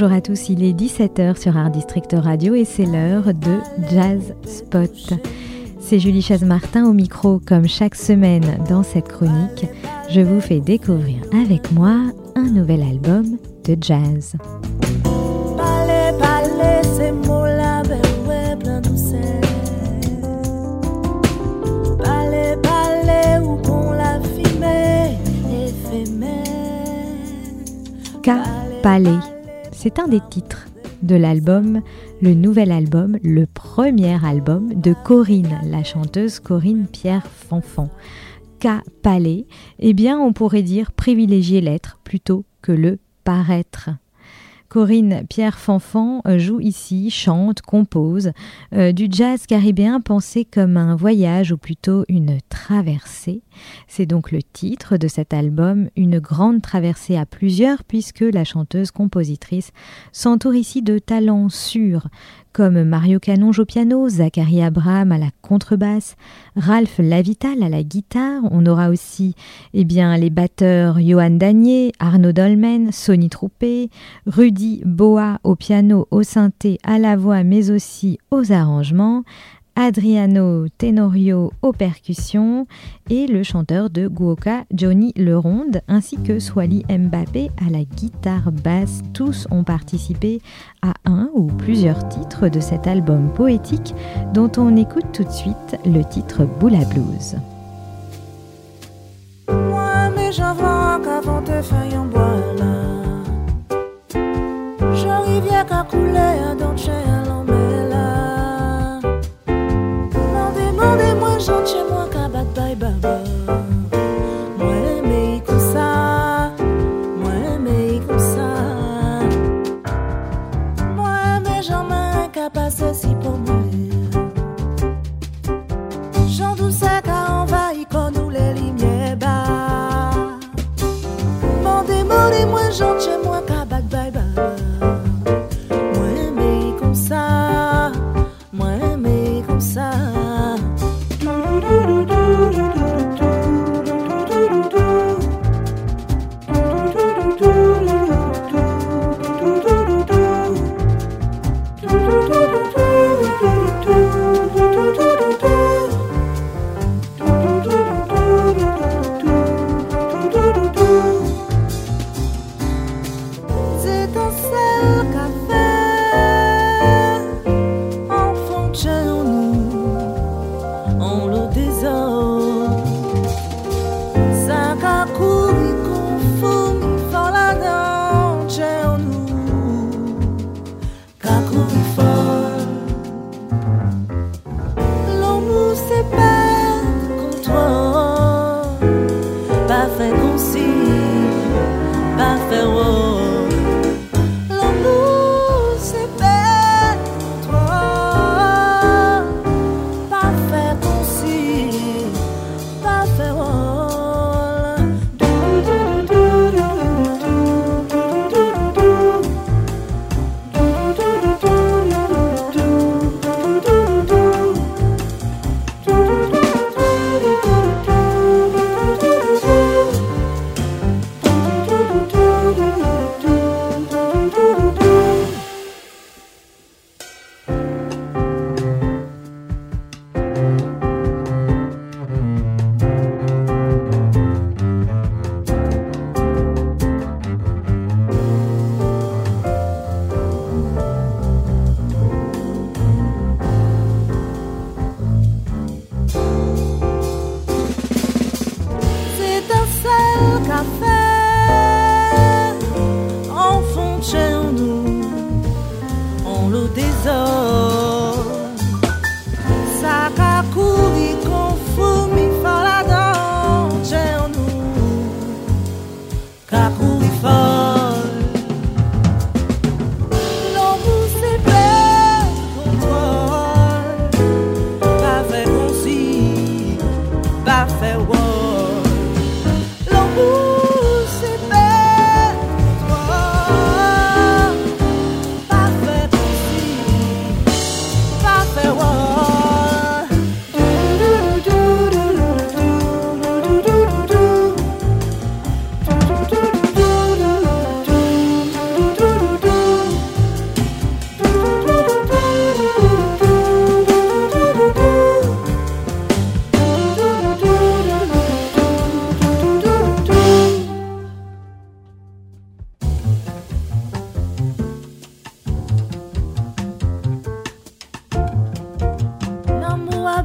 Bonjour à tous, il est 17h sur Art District Radio et c'est l'heure de Jazz Spot. C'est Julie Chaz-Martin au micro comme chaque semaine dans cette chronique. Je vous fais découvrir avec moi un nouvel album de jazz. K. Palais c'est un des titres de l'album, le nouvel album, le premier album de Corinne, la chanteuse Corinne Pierre Fanfan. K. Palais, eh bien on pourrait dire privilégier l'être plutôt que le paraître. Corinne Pierre Fanfan euh, joue ici, chante, compose euh, du jazz caribéen pensé comme un voyage ou plutôt une traversée. C'est donc le titre de cet album, une grande traversée à plusieurs puisque la chanteuse-compositrice s'entoure ici de talents sûrs comme Mario Canonge au piano, Zachary Abraham à la contrebasse, Ralph Lavital à la guitare. On aura aussi eh bien, les batteurs Johan Danier, Arnaud Dolmen, Sonny Troupé, Rudy Boa au piano, au synthé, à la voix, mais aussi aux arrangements, Adriano Tenorio aux percussions et le chanteur de Guoka, Johnny Leronde, ainsi que Swali Mbappé à la guitare basse. Tous ont participé à un ou plusieurs titres de cet album poétique dont on écoute tout de suite le titre Boula Blues. Moi, mais qu'à couler dans Ooh. Oh.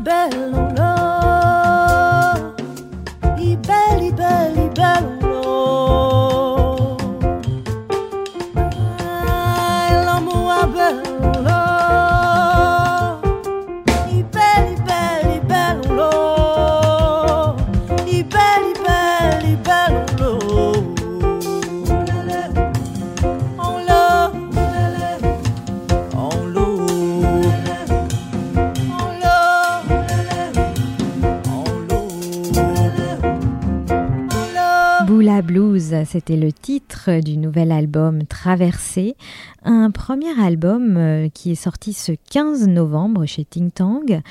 belle c'était le titre du nouvel album Traversée, un premier album euh, qui est sorti ce 15 novembre chez Ting Tang.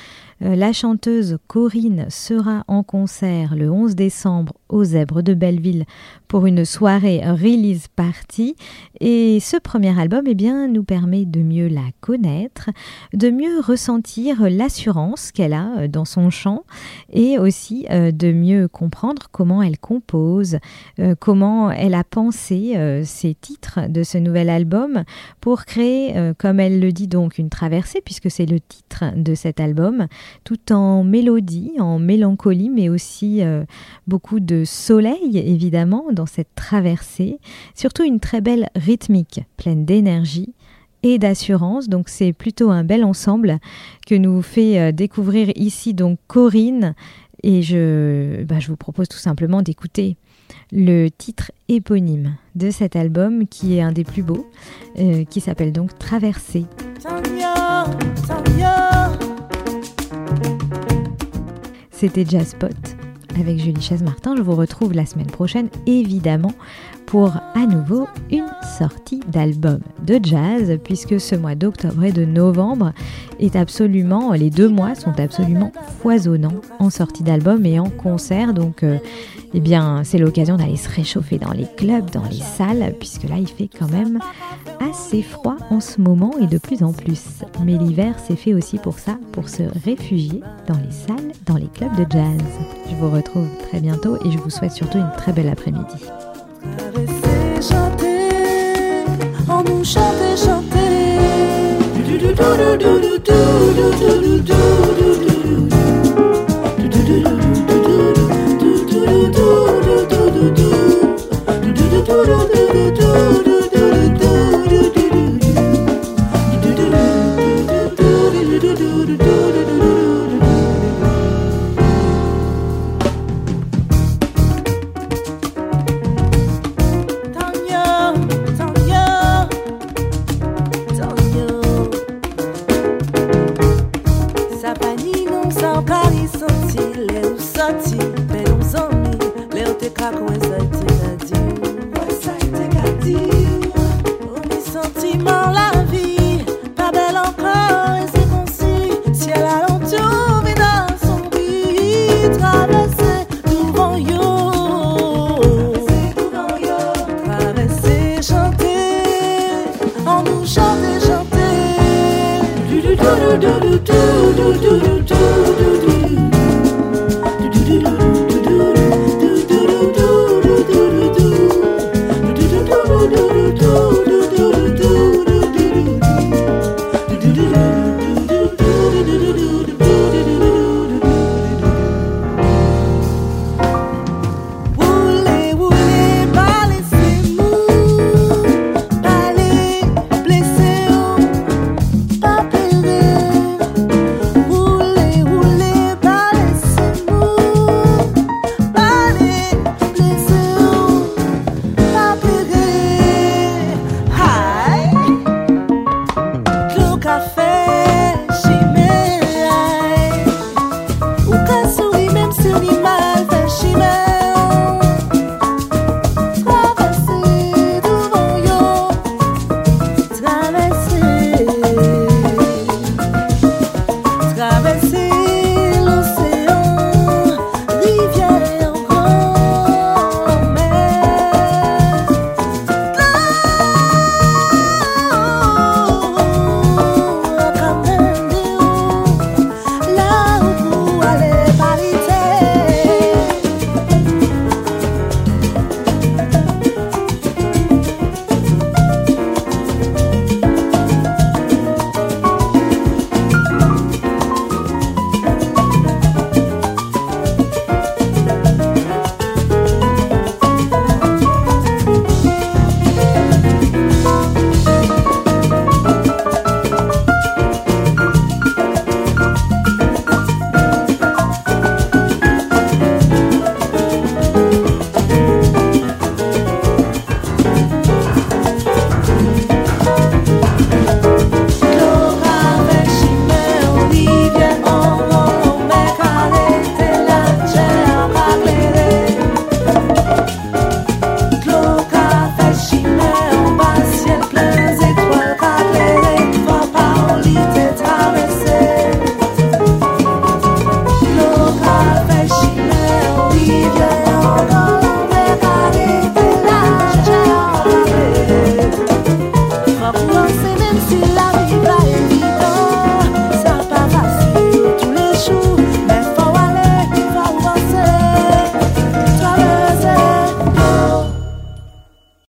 Euh, la chanteuse Corinne sera en concert le 11 décembre aux Zèbres de Belleville pour une soirée release party. Et ce premier album eh bien, nous permet de mieux la connaître, de mieux ressentir l'assurance qu'elle a euh, dans son chant et aussi de mieux comprendre comment elle compose, comment elle a pensé ces titres de ce nouvel album pour créer, euh, comme elle le dit donc, une traversée, puisque c'est le titre de cet album, tout en mélodie, en mélancolie, mais aussi euh, beaucoup de soleil, évidemment, dans cette traversée. Surtout une très belle rythmique, pleine d'énergie et d'assurance. Donc c'est plutôt un bel ensemble que nous fait euh, découvrir ici donc Corinne. Et je, bah, je vous propose tout simplement d'écouter le titre éponyme de cet album qui est un des plus beaux, euh, qui s'appelle donc Traversée. C'était Jazzpot avec Julie Chaise-Martin. Je vous retrouve la semaine prochaine, évidemment, pour à nouveau une sortie d'album de jazz, puisque ce mois d'octobre et de novembre est absolument, les deux mois sont absolument foisonnants en sortie d'album et en concert. Donc, euh, eh bien, c'est l'occasion d'aller se réchauffer dans les clubs, dans les salles, puisque là, il fait quand même assez froid en ce moment et de plus en plus. Mais l'hiver, c'est fait aussi pour ça, pour se réfugier dans les salles, dans les clubs de jazz. Je vous retrouve très bientôt et je vous souhaite surtout une très belle après-midi. Do do do do do do do